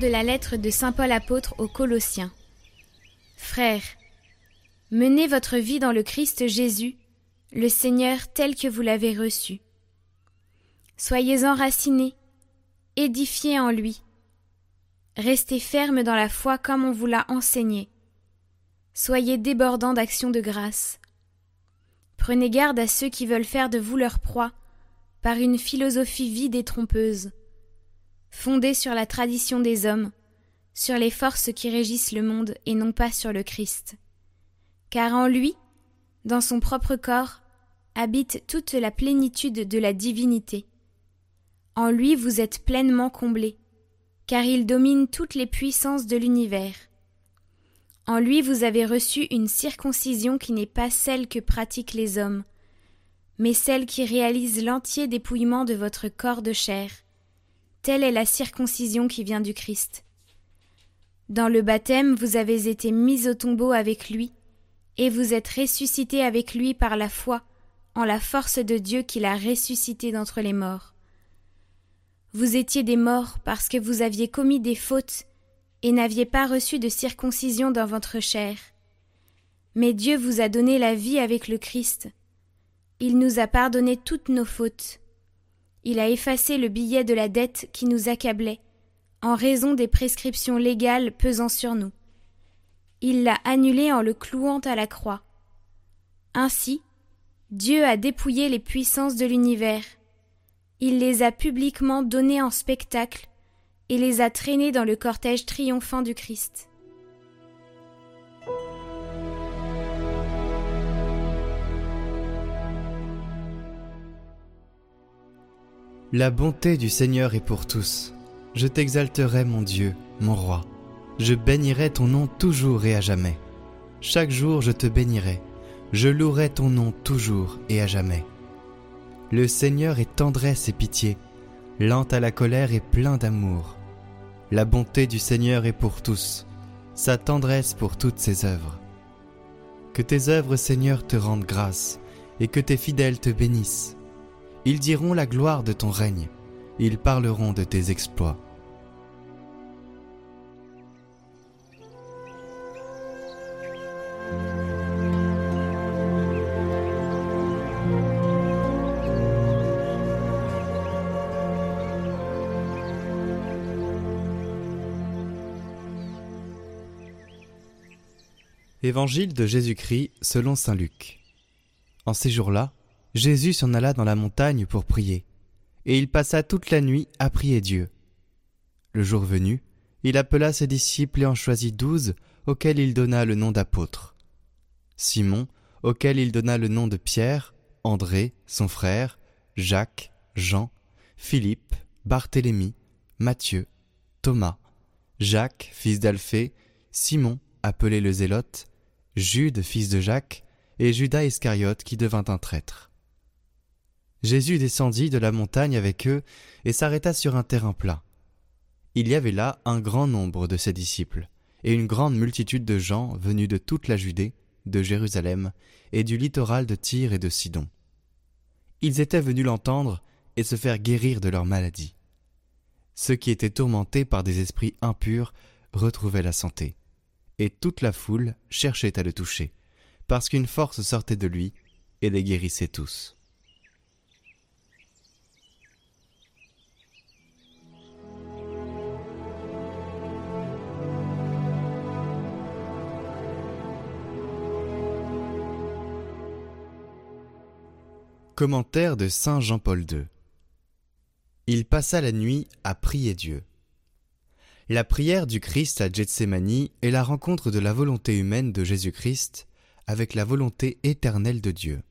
de la lettre de Saint Paul apôtre aux Colossiens. Frères, menez votre vie dans le Christ Jésus, le Seigneur tel que vous l'avez reçu. Soyez enracinés, édifiés en lui. Restez fermes dans la foi comme on vous l'a enseigné. Soyez débordants d'actions de grâce. Prenez garde à ceux qui veulent faire de vous leur proie par une philosophie vide et trompeuse fondée sur la tradition des hommes, sur les forces qui régissent le monde et non pas sur le Christ. Car en lui, dans son propre corps, habite toute la plénitude de la divinité. En lui vous êtes pleinement comblés, car il domine toutes les puissances de l'univers. En lui vous avez reçu une circoncision qui n'est pas celle que pratiquent les hommes, mais celle qui réalise l'entier dépouillement de votre corps de chair, Telle est la circoncision qui vient du Christ. Dans le baptême, vous avez été mis au tombeau avec lui, et vous êtes ressuscité avec lui par la foi, en la force de Dieu qui l'a ressuscité d'entre les morts. Vous étiez des morts parce que vous aviez commis des fautes et n'aviez pas reçu de circoncision dans votre chair. Mais Dieu vous a donné la vie avec le Christ. Il nous a pardonné toutes nos fautes. Il a effacé le billet de la dette qui nous accablait, en raison des prescriptions légales pesant sur nous. Il l'a annulé en le clouant à la croix. Ainsi, Dieu a dépouillé les puissances de l'univers. Il les a publiquement données en spectacle et les a traînées dans le cortège triomphant du Christ. La bonté du Seigneur est pour tous. Je t'exalterai, mon Dieu, mon roi. Je bénirai ton nom toujours et à jamais. Chaque jour je te bénirai. Je louerai ton nom toujours et à jamais. Le Seigneur est tendresse et pitié, lent à la colère et plein d'amour. La bonté du Seigneur est pour tous, sa tendresse pour toutes ses œuvres. Que tes œuvres, Seigneur, te rendent grâce, et que tes fidèles te bénissent. Ils diront la gloire de ton règne, ils parleront de tes exploits. Évangile de Jésus-Christ selon Saint Luc. En ces jours-là, Jésus s'en alla dans la montagne pour prier, et il passa toute la nuit à prier Dieu. Le jour venu, il appela ses disciples et en choisit douze, auxquels il donna le nom d'apôtres. Simon, auquel il donna le nom de Pierre, André, son frère, Jacques, Jean, Philippe, Barthélemy, Matthieu, Thomas, Jacques, fils d'Alphée, Simon, appelé le Zélote, Jude, fils de Jacques, et Judas Iscariote qui devint un traître. Jésus descendit de la montagne avec eux et s'arrêta sur un terrain plat. Il y avait là un grand nombre de ses disciples, et une grande multitude de gens venus de toute la Judée, de Jérusalem, et du littoral de Tyr et de Sidon. Ils étaient venus l'entendre et se faire guérir de leur maladie. Ceux qui étaient tourmentés par des esprits impurs retrouvaient la santé, et toute la foule cherchait à le toucher, parce qu'une force sortait de lui et les guérissait tous. Commentaire de Saint Jean-Paul II Il passa la nuit à prier Dieu. La prière du Christ à Gethsemane est la rencontre de la volonté humaine de Jésus-Christ avec la volonté éternelle de Dieu.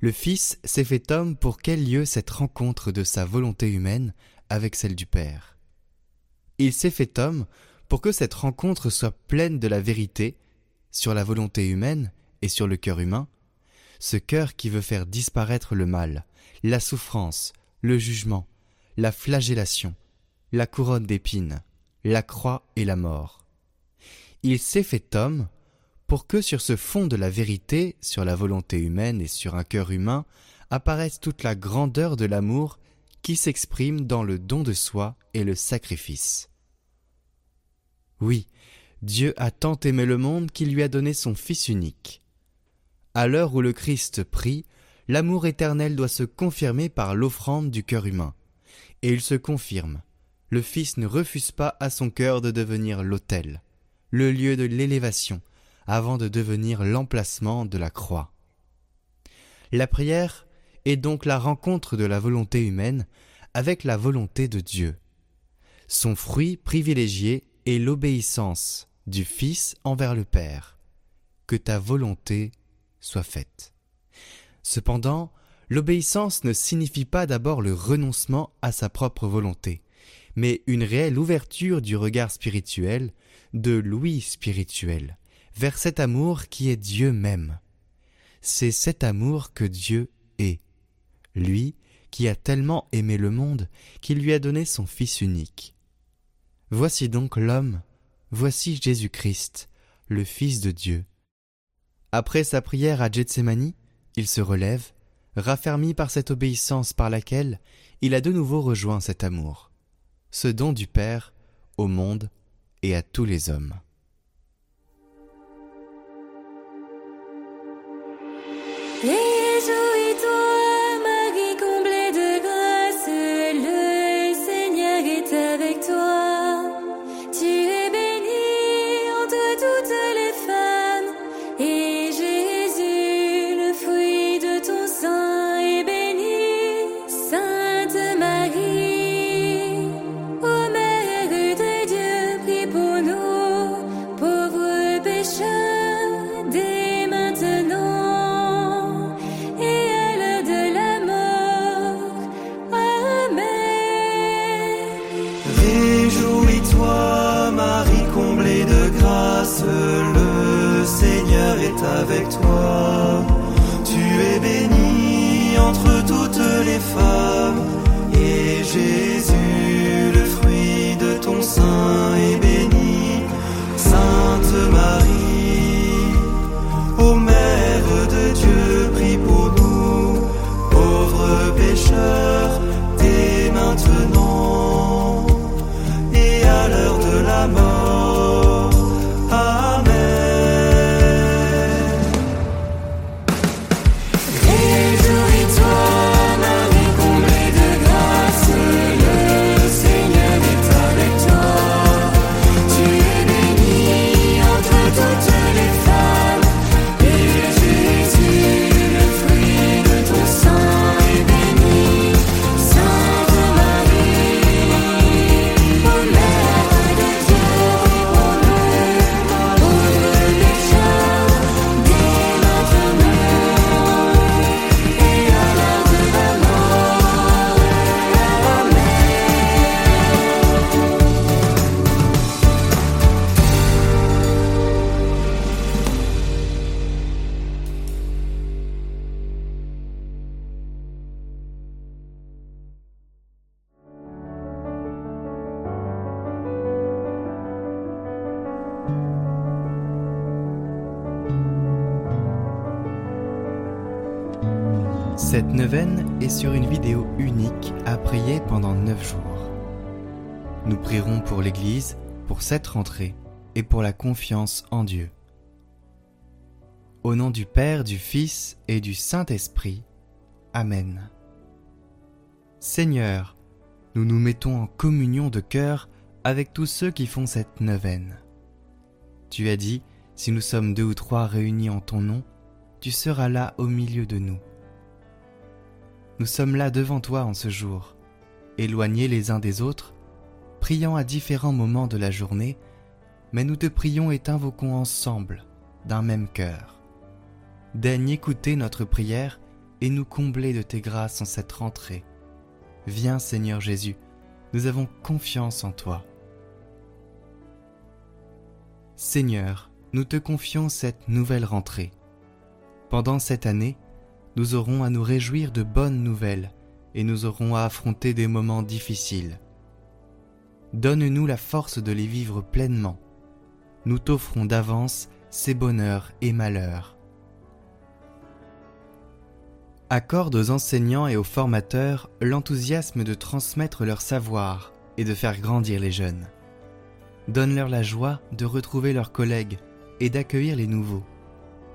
Le Fils s'est fait homme pour qu'ait lieu cette rencontre de sa volonté humaine avec celle du Père. Il s'est fait homme pour que cette rencontre soit pleine de la vérité, sur la volonté humaine et sur le cœur humain, ce cœur qui veut faire disparaître le mal, la souffrance, le jugement, la flagellation, la couronne d'épines, la croix et la mort. Il s'est fait homme pour que sur ce fond de la vérité, sur la volonté humaine et sur un cœur humain, apparaisse toute la grandeur de l'amour qui s'exprime dans le don de soi et le sacrifice. Oui, Dieu a tant aimé le monde qu'il lui a donné son Fils unique. À l'heure où le Christ prie, l'amour éternel doit se confirmer par l'offrande du cœur humain. Et il se confirme. Le Fils ne refuse pas à son cœur de devenir l'autel, le lieu de l'élévation, avant de devenir l'emplacement de la croix. La prière est donc la rencontre de la volonté humaine avec la volonté de Dieu. Son fruit privilégié est l'obéissance du Fils envers le Père. Que ta volonté soit. Cependant, l'obéissance ne signifie pas d'abord le renoncement à sa propre volonté, mais une réelle ouverture du regard spirituel, de l'ouïe spirituel, vers cet amour qui est Dieu même. C'est cet amour que Dieu est, lui qui a tellement aimé le monde qu'il lui a donné son Fils unique. Voici donc l'homme, voici Jésus-Christ, le Fils de Dieu. Après sa prière à Gethsemane, il se relève, raffermi par cette obéissance par laquelle il a de nouveau rejoint cet amour, ce don du Père au monde et à tous les hommes. Avec toi. Tu es bénie entre toutes les femmes, et Jésus, le fruit de ton sein, est béni. Sainte Marie, ô Mère de Dieu, prie pour nous, pauvres pécheurs, dès maintenant Cette neuvaine est sur une vidéo unique à prier pendant neuf jours. Nous prierons pour l'Église, pour cette rentrée et pour la confiance en Dieu. Au nom du Père, du Fils et du Saint-Esprit. Amen. Seigneur, nous nous mettons en communion de cœur avec tous ceux qui font cette neuvaine. Tu as dit, si nous sommes deux ou trois réunis en ton nom, tu seras là au milieu de nous. Nous sommes là devant toi en ce jour, éloignés les uns des autres, priant à différents moments de la journée, mais nous te prions et t'invoquons ensemble, d'un même cœur. Daigne écouter notre prière et nous combler de tes grâces en cette rentrée. Viens Seigneur Jésus, nous avons confiance en toi. Seigneur, nous te confions cette nouvelle rentrée. Pendant cette année, nous aurons à nous réjouir de bonnes nouvelles et nous aurons à affronter des moments difficiles. Donne-nous la force de les vivre pleinement. Nous t'offrons d'avance ces bonheurs et malheurs. Accorde aux enseignants et aux formateurs l'enthousiasme de transmettre leur savoir et de faire grandir les jeunes. Donne-leur la joie de retrouver leurs collègues et d'accueillir les nouveaux.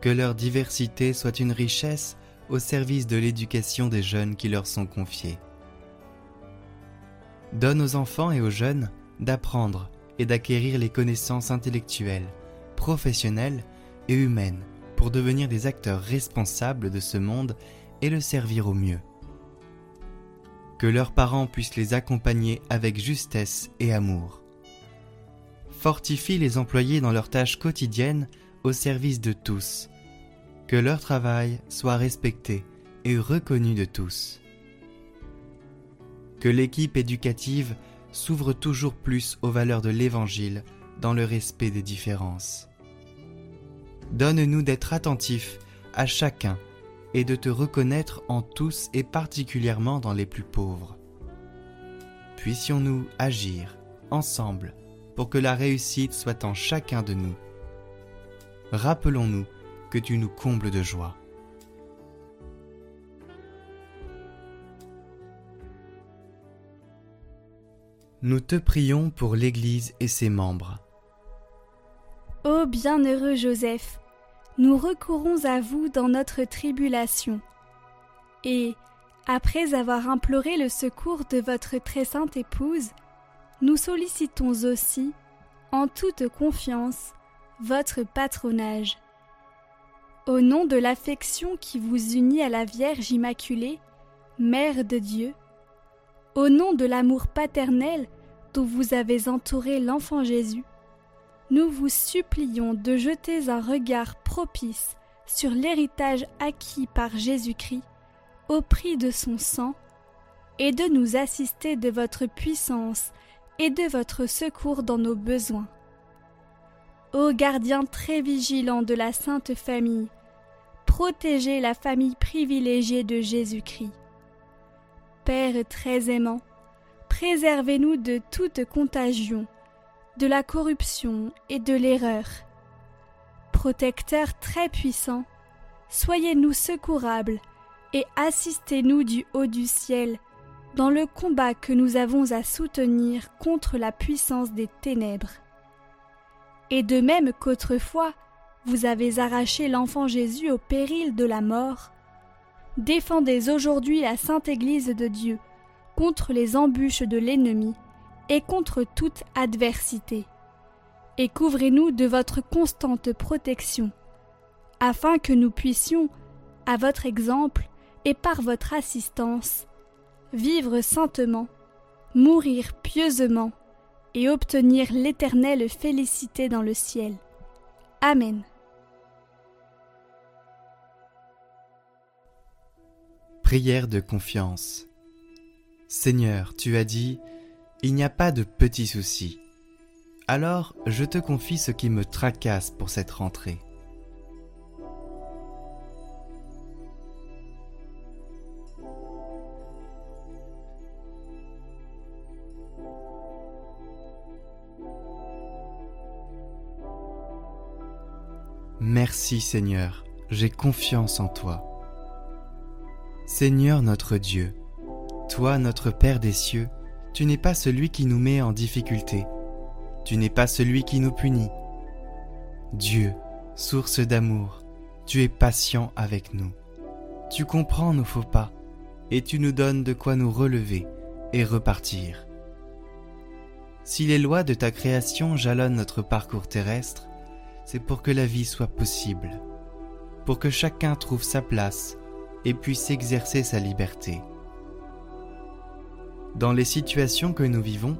Que leur diversité soit une richesse au service de l'éducation des jeunes qui leur sont confiés. Donne aux enfants et aux jeunes d'apprendre et d'acquérir les connaissances intellectuelles, professionnelles et humaines pour devenir des acteurs responsables de ce monde et le servir au mieux. Que leurs parents puissent les accompagner avec justesse et amour. Fortifie les employés dans leurs tâches quotidiennes au service de tous. Que leur travail soit respecté et reconnu de tous. Que l'équipe éducative s'ouvre toujours plus aux valeurs de l'Évangile dans le respect des différences. Donne-nous d'être attentifs à chacun et de te reconnaître en tous et particulièrement dans les plus pauvres. Puissions-nous agir ensemble pour que la réussite soit en chacun de nous. Rappelons-nous que tu nous combles de joie. Nous te prions pour l'Église et ses membres. Ô bienheureux Joseph, nous recourons à vous dans notre tribulation. Et, après avoir imploré le secours de votre très sainte épouse, nous sollicitons aussi, en toute confiance, votre patronage. Au nom de l'affection qui vous unit à la Vierge Immaculée, Mère de Dieu, au nom de l'amour paternel dont vous avez entouré l'enfant Jésus, nous vous supplions de jeter un regard propice sur l'héritage acquis par Jésus-Christ au prix de son sang, et de nous assister de votre puissance et de votre secours dans nos besoins. Ô gardien très vigilant de la Sainte Famille, protégez la famille privilégiée de Jésus-Christ. Père très aimant, préservez-nous de toute contagion, de la corruption et de l'erreur. Protecteur très puissant, soyez-nous secourables et assistez-nous du haut du ciel dans le combat que nous avons à soutenir contre la puissance des ténèbres. Et de même qu'autrefois vous avez arraché l'enfant Jésus au péril de la mort, défendez aujourd'hui la sainte Église de Dieu contre les embûches de l'ennemi et contre toute adversité. Et couvrez-nous de votre constante protection, afin que nous puissions, à votre exemple et par votre assistance, vivre saintement, mourir pieusement et obtenir l'éternelle félicité dans le ciel. Amen. Prière de confiance. Seigneur, tu as dit, il n'y a pas de petits soucis. Alors je te confie ce qui me tracasse pour cette rentrée. Merci Seigneur, j'ai confiance en toi. Seigneur notre Dieu, toi notre Père des cieux, tu n'es pas celui qui nous met en difficulté, tu n'es pas celui qui nous punit. Dieu, source d'amour, tu es patient avec nous. Tu comprends nos faux pas, et tu nous donnes de quoi nous relever et repartir. Si les lois de ta création jalonnent notre parcours terrestre, c'est pour que la vie soit possible, pour que chacun trouve sa place et puisse exercer sa liberté. Dans les situations que nous vivons,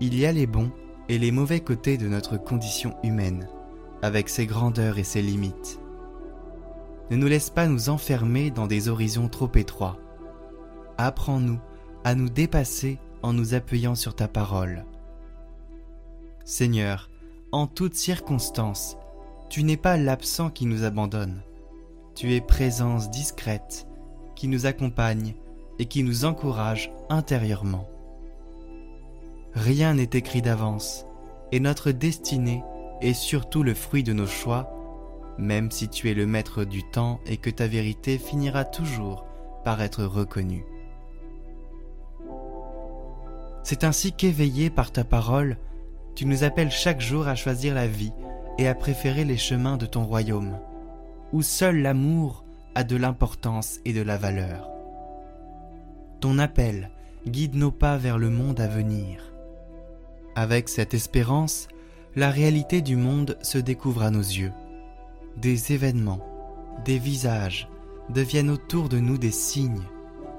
il y a les bons et les mauvais côtés de notre condition humaine, avec ses grandeurs et ses limites. Ne nous laisse pas nous enfermer dans des horizons trop étroits. Apprends-nous à nous dépasser en nous appuyant sur ta parole. Seigneur, en toutes circonstances, Tu n'es pas l'absent qui nous abandonne. Tu es présence discrète qui nous accompagne et qui nous encourage intérieurement. Rien n'est écrit d'avance, et notre destinée est surtout le fruit de nos choix, même si tu es le maître du temps et que ta vérité finira toujours par être reconnue. C'est ainsi qu'éveillé par ta parole, tu nous appelles chaque jour à choisir la vie et à préférer les chemins de ton royaume, où seul l'amour a de l'importance et de la valeur. Ton appel guide nos pas vers le monde à venir. Avec cette espérance, la réalité du monde se découvre à nos yeux. Des événements, des visages deviennent autour de nous des signes,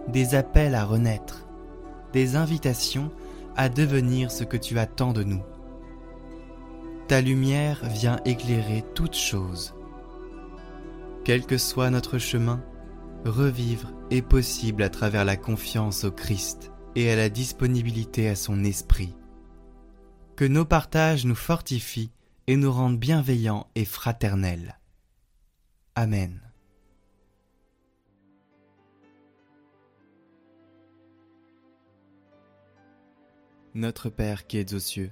des appels à renaître, des invitations à devenir ce que tu attends de nous. Ta lumière vient éclairer toutes choses. Quel que soit notre chemin, revivre est possible à travers la confiance au Christ et à la disponibilité à son esprit. Que nos partages nous fortifient et nous rendent bienveillants et fraternels. Amen. Notre Père qui es aux cieux,